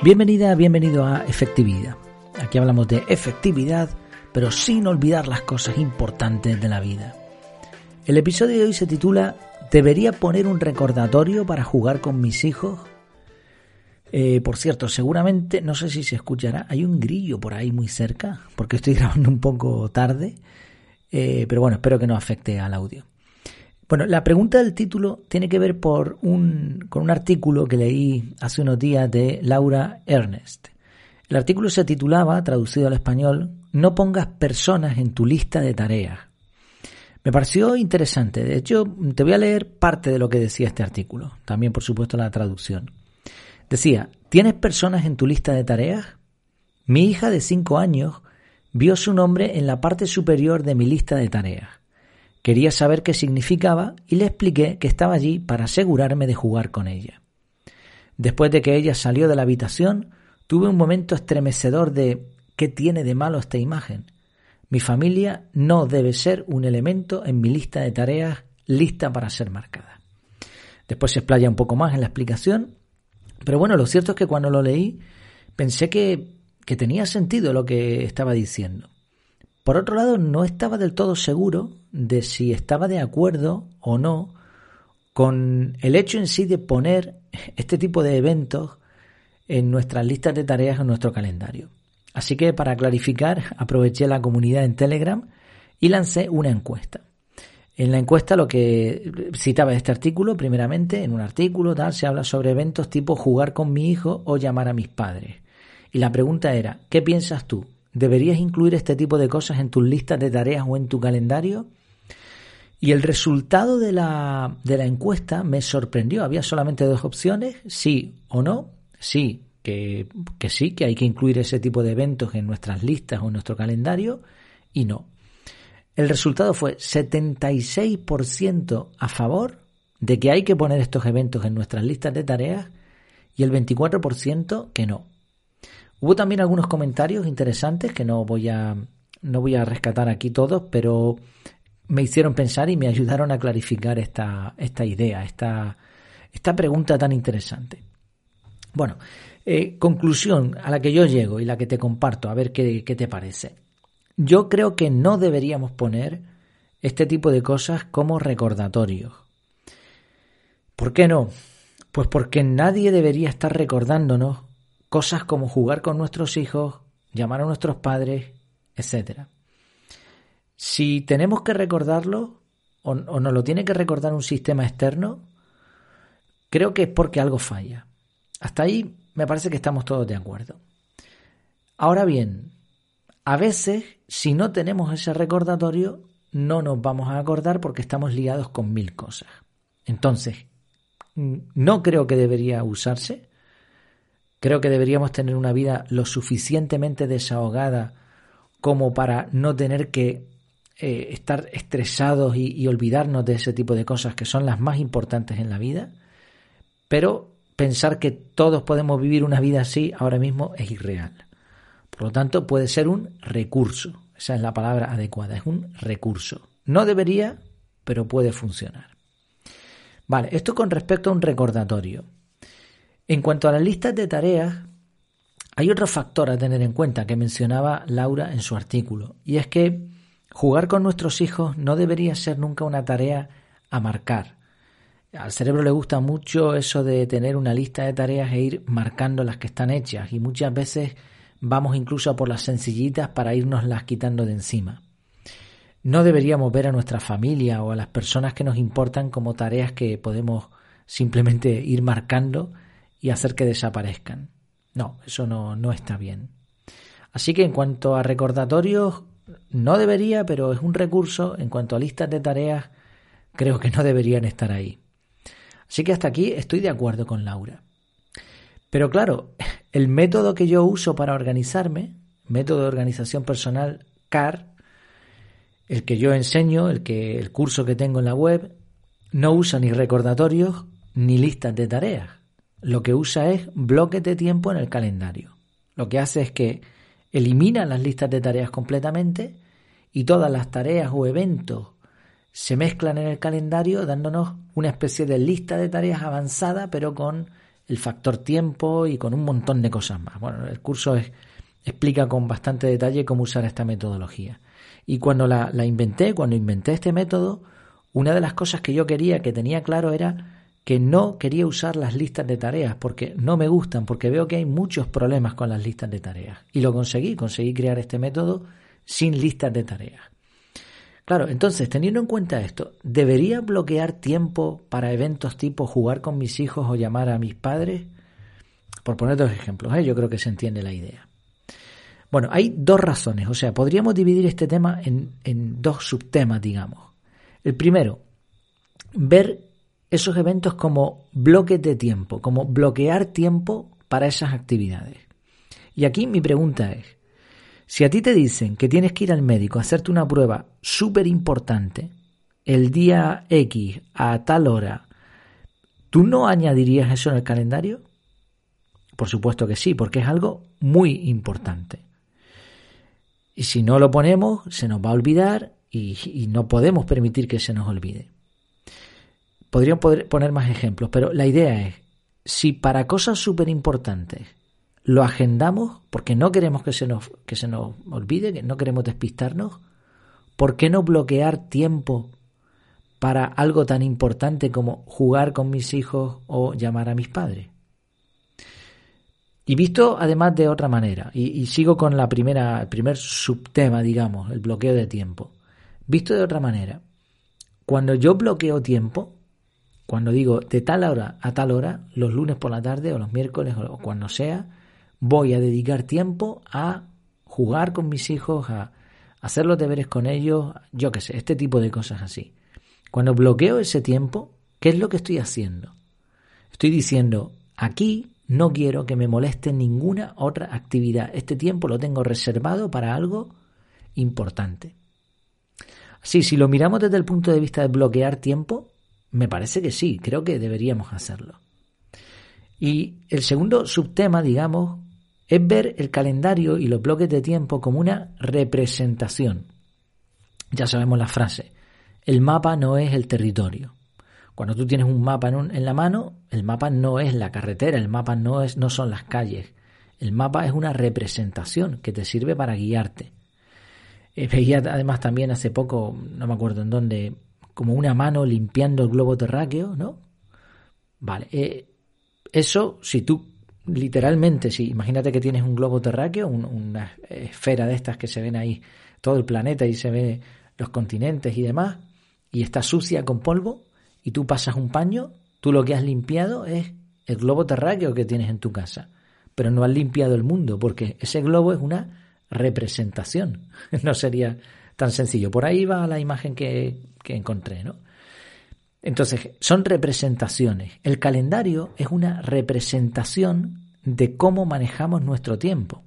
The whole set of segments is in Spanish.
Bienvenida, bienvenido a Efectividad. Aquí hablamos de efectividad, pero sin olvidar las cosas importantes de la vida. El episodio de hoy se titula ¿Debería poner un recordatorio para jugar con mis hijos? Eh, por cierto, seguramente, no sé si se escuchará, hay un grillo por ahí muy cerca, porque estoy grabando un poco tarde, eh, pero bueno, espero que no afecte al audio. Bueno, la pregunta del título tiene que ver por un, con un artículo que leí hace unos días de Laura Ernest. El artículo se titulaba, traducido al español, No pongas personas en tu lista de tareas. Me pareció interesante. De hecho, te voy a leer parte de lo que decía este artículo. También, por supuesto, la traducción. Decía, ¿tienes personas en tu lista de tareas? Mi hija de 5 años vio su nombre en la parte superior de mi lista de tareas. Quería saber qué significaba y le expliqué que estaba allí para asegurarme de jugar con ella. Después de que ella salió de la habitación, tuve un momento estremecedor de ¿qué tiene de malo esta imagen? Mi familia no debe ser un elemento en mi lista de tareas lista para ser marcada. Después se explaya un poco más en la explicación, pero bueno, lo cierto es que cuando lo leí pensé que, que tenía sentido lo que estaba diciendo. Por otro lado, no estaba del todo seguro de si estaba de acuerdo o no con el hecho en sí de poner este tipo de eventos en nuestras listas de tareas en nuestro calendario. Así que para clarificar, aproveché la comunidad en Telegram y lancé una encuesta. En la encuesta lo que citaba este artículo, primeramente, en un artículo tal, se habla sobre eventos tipo jugar con mi hijo o llamar a mis padres. Y la pregunta era, ¿qué piensas tú? ¿Deberías incluir este tipo de cosas en tus listas de tareas o en tu calendario? Y el resultado de la, de la encuesta me sorprendió. Había solamente dos opciones, sí o no. Sí, que, que sí, que hay que incluir ese tipo de eventos en nuestras listas o en nuestro calendario. Y no. El resultado fue 76% a favor de que hay que poner estos eventos en nuestras listas de tareas y el 24% que no. Hubo también algunos comentarios interesantes que no voy a, no voy a rescatar aquí todos, pero me hicieron pensar y me ayudaron a clarificar esta, esta idea, esta, esta pregunta tan interesante. Bueno, eh, conclusión a la que yo llego y la que te comparto, a ver qué, qué te parece. Yo creo que no deberíamos poner este tipo de cosas como recordatorios. ¿Por qué no? Pues porque nadie debería estar recordándonos cosas como jugar con nuestros hijos, llamar a nuestros padres, etc. Si tenemos que recordarlo o, o nos lo tiene que recordar un sistema externo, creo que es porque algo falla. Hasta ahí me parece que estamos todos de acuerdo. Ahora bien, a veces, si no tenemos ese recordatorio, no nos vamos a acordar porque estamos ligados con mil cosas. Entonces, no creo que debería usarse, Creo que deberíamos tener una vida lo suficientemente desahogada como para no tener que eh, estar estresados y, y olvidarnos de ese tipo de cosas que son las más importantes en la vida. Pero pensar que todos podemos vivir una vida así ahora mismo es irreal. Por lo tanto, puede ser un recurso. Esa es la palabra adecuada, es un recurso. No debería, pero puede funcionar. Vale, esto con respecto a un recordatorio. En cuanto a las listas de tareas, hay otro factor a tener en cuenta que mencionaba Laura en su artículo, y es que jugar con nuestros hijos no debería ser nunca una tarea a marcar. Al cerebro le gusta mucho eso de tener una lista de tareas e ir marcando las que están hechas, y muchas veces vamos incluso a por las sencillitas para irnos las quitando de encima. No deberíamos ver a nuestra familia o a las personas que nos importan como tareas que podemos simplemente ir marcando y hacer que desaparezcan. No, eso no, no está bien. Así que en cuanto a recordatorios, no debería, pero es un recurso. En cuanto a listas de tareas, creo que no deberían estar ahí. Así que hasta aquí estoy de acuerdo con Laura. Pero claro, el método que yo uso para organizarme, método de organización personal CAR, el que yo enseño, el que el curso que tengo en la web, no usa ni recordatorios ni listas de tareas lo que usa es bloques de tiempo en el calendario. Lo que hace es que elimina las listas de tareas completamente y todas las tareas o eventos se mezclan en el calendario dándonos una especie de lista de tareas avanzada pero con el factor tiempo y con un montón de cosas más. Bueno, el curso explica con bastante detalle cómo usar esta metodología. Y cuando la, la inventé, cuando inventé este método, una de las cosas que yo quería, que tenía claro, era que no quería usar las listas de tareas porque no me gustan, porque veo que hay muchos problemas con las listas de tareas. Y lo conseguí, conseguí crear este método sin listas de tareas. Claro, entonces, teniendo en cuenta esto, ¿debería bloquear tiempo para eventos tipo jugar con mis hijos o llamar a mis padres? Por poner dos ejemplos, ¿eh? yo creo que se entiende la idea. Bueno, hay dos razones, o sea, podríamos dividir este tema en, en dos subtemas, digamos. El primero, ver esos eventos como bloques de tiempo, como bloquear tiempo para esas actividades. Y aquí mi pregunta es, si a ti te dicen que tienes que ir al médico a hacerte una prueba súper importante el día X a tal hora, ¿tú no añadirías eso en el calendario? Por supuesto que sí, porque es algo muy importante. Y si no lo ponemos, se nos va a olvidar y, y no podemos permitir que se nos olvide podría poner más ejemplos, pero la idea es, si para cosas súper importantes lo agendamos porque no queremos que se, nos, que se nos olvide, que no queremos despistarnos, ¿por qué no bloquear tiempo para algo tan importante como jugar con mis hijos o llamar a mis padres? Y visto además de otra manera, y, y sigo con la primera, el primer subtema, digamos, el bloqueo de tiempo. Visto de otra manera, cuando yo bloqueo tiempo, cuando digo de tal hora a tal hora, los lunes por la tarde o los miércoles o cuando sea, voy a dedicar tiempo a jugar con mis hijos, a hacer los deberes con ellos, yo qué sé, este tipo de cosas así. Cuando bloqueo ese tiempo, ¿qué es lo que estoy haciendo? Estoy diciendo, aquí no quiero que me moleste ninguna otra actividad. Este tiempo lo tengo reservado para algo importante. Así, si lo miramos desde el punto de vista de bloquear tiempo, me parece que sí, creo que deberíamos hacerlo. Y el segundo subtema, digamos, es ver el calendario y los bloques de tiempo como una representación. Ya sabemos la frase, el mapa no es el territorio. Cuando tú tienes un mapa en, la mano, el mapa no es la carretera, el mapa no, es, no son las calles. El mapa es una representación que te sirve para guiarte. Eh, veía además también hace poco, no me acuerdo en dónde, como una mano limpiando el globo terráqueo, ¿no? Vale, eh, eso si tú literalmente, si imagínate que tienes un globo terráqueo, una esfera de estas que se ven ahí, todo el planeta y se ve los continentes y demás, y está sucia con polvo, y tú pasas un paño, tú lo que has limpiado es el globo terráqueo que tienes en tu casa, pero no has limpiado el mundo, porque ese globo es una representación, no sería tan sencillo. Por ahí va la imagen que, que encontré, ¿no? Entonces, son representaciones. El calendario es una representación de cómo manejamos nuestro tiempo.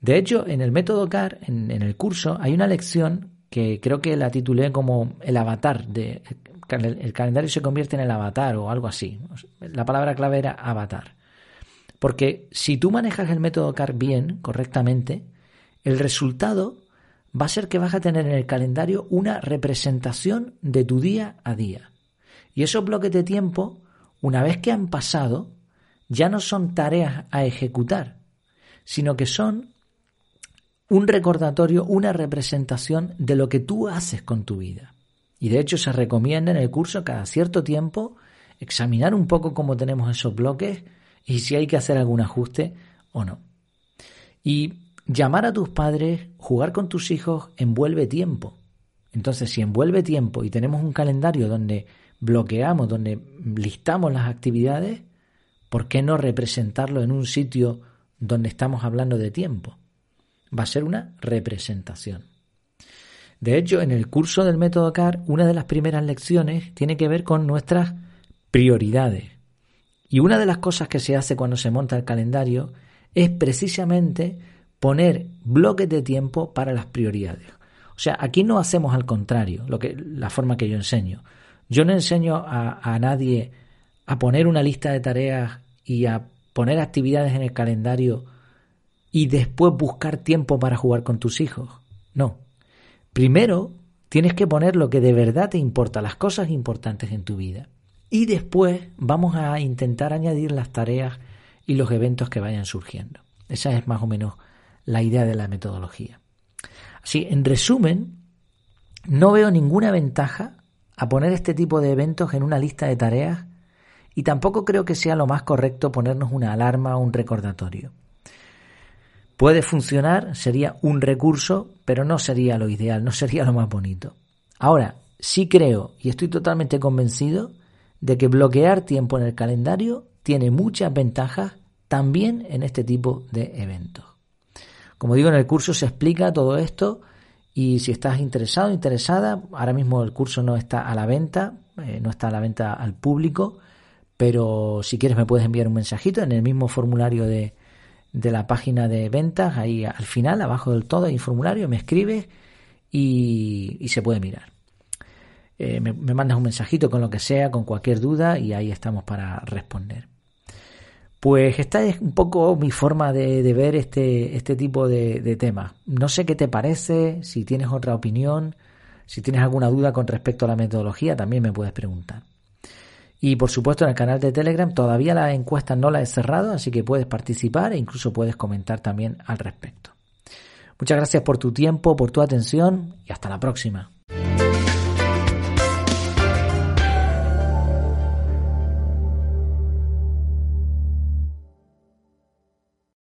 De hecho, en el método CAR, en, el curso, hay una lección que creo que la titulé como el avatar. De, el calendario se convierte en el avatar o algo así. La palabra clave era avatar. Porque si tú manejas el método CAR bien, correctamente, el resultado va a ser que vas a tener en el calendario una representación de tu día a día. Y esos bloques de tiempo, una vez que han pasado, ya no son tareas a ejecutar, sino que son un recordatorio, una representación de lo que tú haces con tu vida. Y de hecho se recomienda en el curso cada cierto tiempo examinar un poco cómo tenemos esos bloques y si hay que hacer algún ajuste o no. Y Llamar a tus padres, jugar con tus hijos, envuelve tiempo. Entonces, si envuelve tiempo y tenemos un calendario donde bloqueamos, donde listamos las actividades, ¿por qué no representarlo en un sitio donde estamos hablando de tiempo? Va a ser una representación. De hecho, en el curso del método CAR, una de las primeras lecciones tiene que ver con nuestras prioridades. Y una de las cosas que se hace cuando se monta el calendario es precisamente poner bloques de tiempo para las prioridades. O sea, aquí no hacemos al contrario, lo que, la forma que yo enseño. Yo no enseño a, a nadie a poner una lista de tareas y a poner actividades en el calendario y después buscar tiempo para jugar con tus hijos. No. Primero tienes que poner lo que de verdad te importa, las cosas importantes en tu vida. y después vamos a intentar añadir las tareas y los eventos que vayan surgiendo. Esa es más o menos la idea de la metodología. Así, en resumen, no veo ninguna ventaja a poner este tipo de eventos en una lista de tareas y tampoco creo que sea lo más correcto ponernos una alarma o un recordatorio. Puede funcionar, sería un recurso, pero no sería lo ideal, no sería lo más bonito. Ahora, sí creo y estoy totalmente convencido de que bloquear tiempo en el calendario tiene muchas ventajas también en este tipo de eventos. Como digo, en el curso se explica todo esto y si estás interesado, interesada, ahora mismo el curso no está a la venta, eh, no está a la venta al público, pero si quieres me puedes enviar un mensajito en el mismo formulario de, de la página de ventas, ahí al final, abajo del todo hay un formulario, me escribes y, se puede mirar. Eh, me, mandas un mensajito con lo que sea, con cualquier duda y ahí estamos para responder. Pues esta es un poco mi forma de, de ver este, este tipo de, de temas. No sé qué te parece, si tienes otra opinión, si tienes alguna duda con respecto a la metodología, también me puedes preguntar. Y por supuesto en el canal de Telegram todavía la encuesta no la he cerrado, así que puedes participar e incluso puedes comentar también al respecto. Muchas gracias por tu tiempo, por tu atención y hasta la próxima.